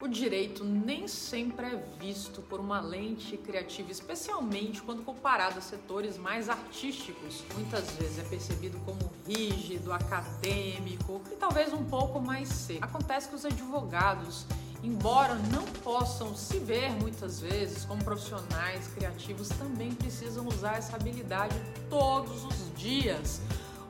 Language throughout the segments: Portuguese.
O direito nem sempre é visto por uma lente criativa, especialmente quando comparado a setores mais artísticos. Muitas vezes é percebido como rígido, acadêmico e talvez um pouco mais seco. Acontece que os advogados, embora não possam se ver muitas vezes como profissionais criativos, também precisam usar essa habilidade todos os dias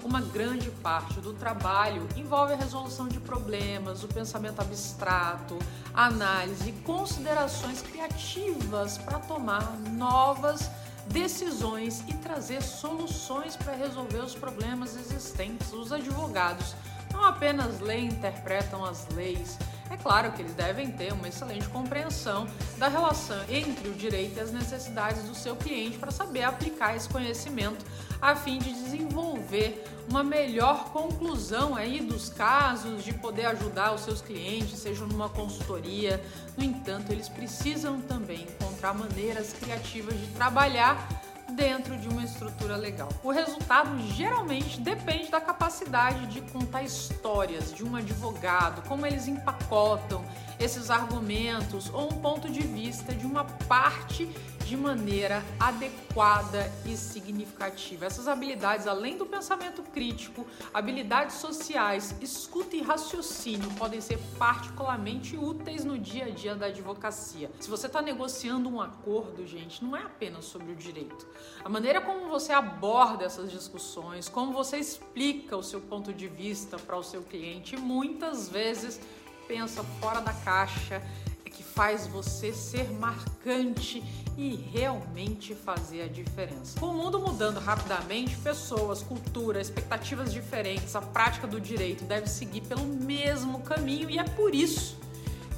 uma grande parte do trabalho envolve a resolução de problemas, o pensamento abstrato, análise considerações criativas para tomar novas decisões e trazer soluções para resolver os problemas existentes. Os advogados não apenas leem e interpretam as leis, é claro que eles devem ter uma excelente compreensão da relação entre o direito e as necessidades do seu cliente para saber aplicar esse conhecimento a fim de desenvolver uma melhor conclusão aí dos casos, de poder ajudar os seus clientes, seja numa consultoria. No entanto, eles precisam também encontrar maneiras criativas de trabalhar dentro de uma estrutura legal. O resultado geralmente depende da capacidade de contar histórias de um advogado, como eles empacotam esses argumentos ou um ponto de vista de uma parte de maneira adequada e significativa. Essas habilidades, além do pensamento crítico, habilidades sociais, escuta e raciocínio podem ser particularmente úteis no dia a dia da advocacia. Se você está negociando um acordo, gente, não é apenas sobre o direito. A maneira como você aborda essas discussões, como você explica o seu ponto de vista para o seu cliente, muitas vezes pensa fora da caixa, é que faz você ser marcante e realmente fazer a diferença. Com o mundo mudando rapidamente, pessoas, cultura, expectativas diferentes, a prática do direito deve seguir pelo mesmo caminho e é por isso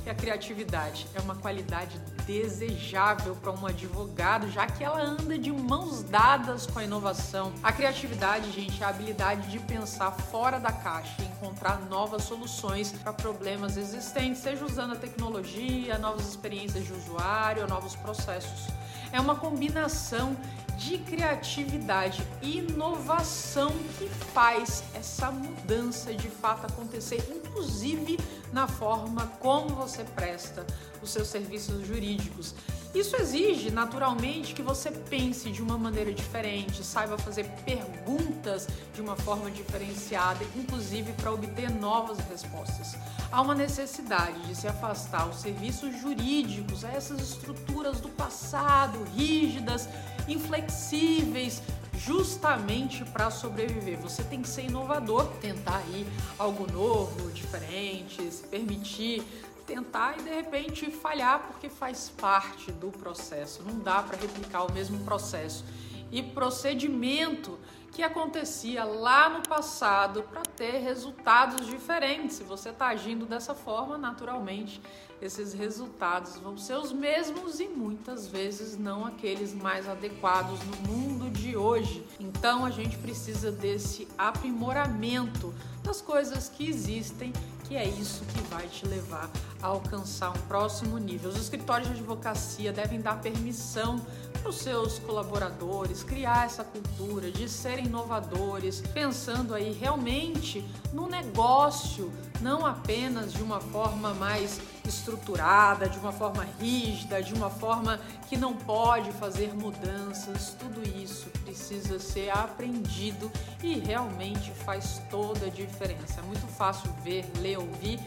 que a criatividade é uma qualidade desejável para um advogado, já que ela anda de mãos dadas com a inovação. A criatividade, gente, é a habilidade de pensar fora da caixa encontrar novas soluções para problemas existentes, seja usando a tecnologia, novas experiências de usuário, novos processos. É uma combinação de criatividade e inovação que faz essa mudança de fato acontecer, inclusive na forma como você presta os seus serviços jurídicos. Isso exige, naturalmente, que você pense de uma maneira diferente, saiba fazer perguntas de uma forma diferenciada, inclusive para obter novas respostas. Há uma necessidade de se afastar os serviços jurídicos, essas estruturas do passado, rígidas, inflexíveis, justamente para sobreviver. Você tem que ser inovador, tentar ir algo novo, diferente, se permitir tentar e de repente falhar porque faz parte do processo. Não dá para replicar o mesmo processo e procedimento que acontecia lá no passado para ter resultados diferentes. Se você está agindo dessa forma, naturalmente esses resultados vão ser os mesmos e muitas vezes não aqueles mais adequados no mundo de hoje. Então a gente precisa desse aprimoramento das coisas que existem que é isso que vai te levar a alcançar um próximo nível. Os escritórios de advocacia devem dar permissão os seus colaboradores criar essa cultura de serem inovadores, pensando aí realmente no negócio, não apenas de uma forma mais estruturada, de uma forma rígida, de uma forma que não pode fazer mudanças. Tudo isso precisa ser aprendido e realmente faz toda a diferença. É muito fácil ver, ler, ouvir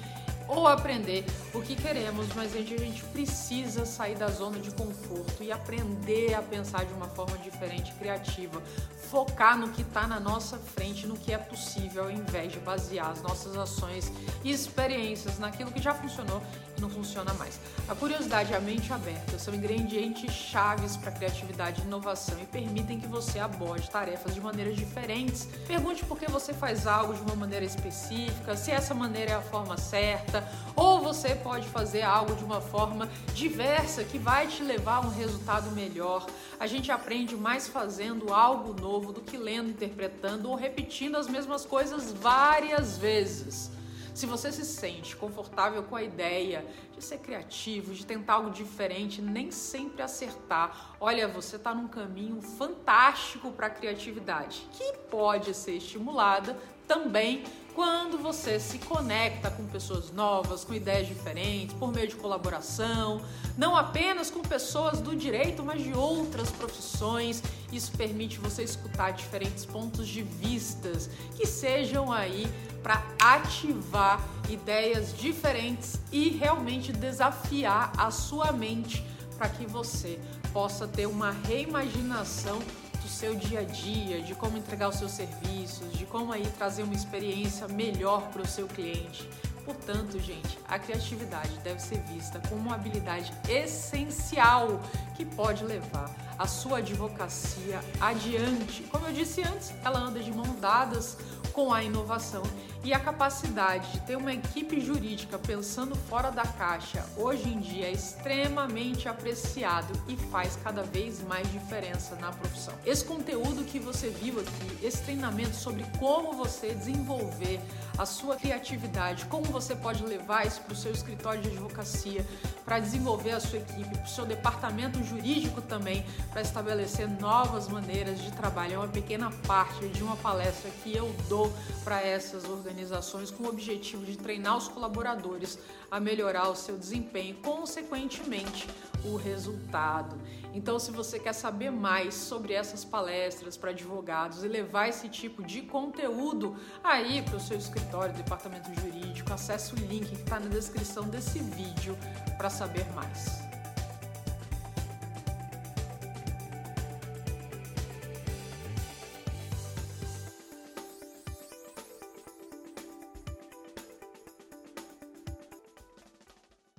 ou aprender o que queremos, mas a gente precisa sair da zona de conforto e aprender a pensar de uma forma diferente, criativa, focar no que está na nossa frente, no que é possível, ao invés de basear as nossas ações e experiências naquilo que já funcionou e não funciona mais. A curiosidade e a mente aberta são ingredientes chaves para criatividade e inovação e permitem que você aborde tarefas de maneiras diferentes. Pergunte por que você faz algo de uma maneira específica, se essa maneira é a forma certa, ou você pode fazer algo de uma forma diversa que vai te levar a um resultado melhor. A gente aprende mais fazendo algo novo do que lendo, interpretando ou repetindo as mesmas coisas várias vezes. Se você se sente confortável com a ideia de ser criativo, de tentar algo diferente, nem sempre acertar, olha, você está num caminho fantástico para a criatividade, que pode ser estimulada também quando você se conecta com pessoas novas, com ideias diferentes, por meio de colaboração, não apenas com pessoas do direito, mas de outras profissões. Isso permite você escutar diferentes pontos de vistas que sejam aí para ativar ideias diferentes e realmente desafiar a sua mente para que você possa ter uma reimaginação do seu dia a dia, de como entregar os seus serviços, de como aí trazer uma experiência melhor para o seu cliente. Portanto, gente, a criatividade deve ser vista como uma habilidade essencial que pode levar a sua advocacia adiante. Como eu disse antes, ela anda de mão dadas com a inovação e a capacidade de ter uma equipe jurídica pensando fora da caixa hoje em dia é extremamente apreciado e faz cada vez mais diferença na profissão. Esse conteúdo que você viu aqui, esse treinamento sobre como você desenvolver a sua criatividade, como você pode levar isso para o seu escritório de advocacia, para desenvolver a sua equipe, para o seu departamento jurídico também, para estabelecer novas maneiras de trabalho. É uma pequena parte de uma palestra que eu dou para essas organizações com o objetivo de treinar os colaboradores a melhorar o seu desempenho e, consequentemente, o resultado. Então, se você quer saber mais sobre essas palestras para advogados e levar esse tipo de conteúdo aí para o seu escritório, departamento jurídico, acesse o link que está na descrição desse vídeo para saber mais.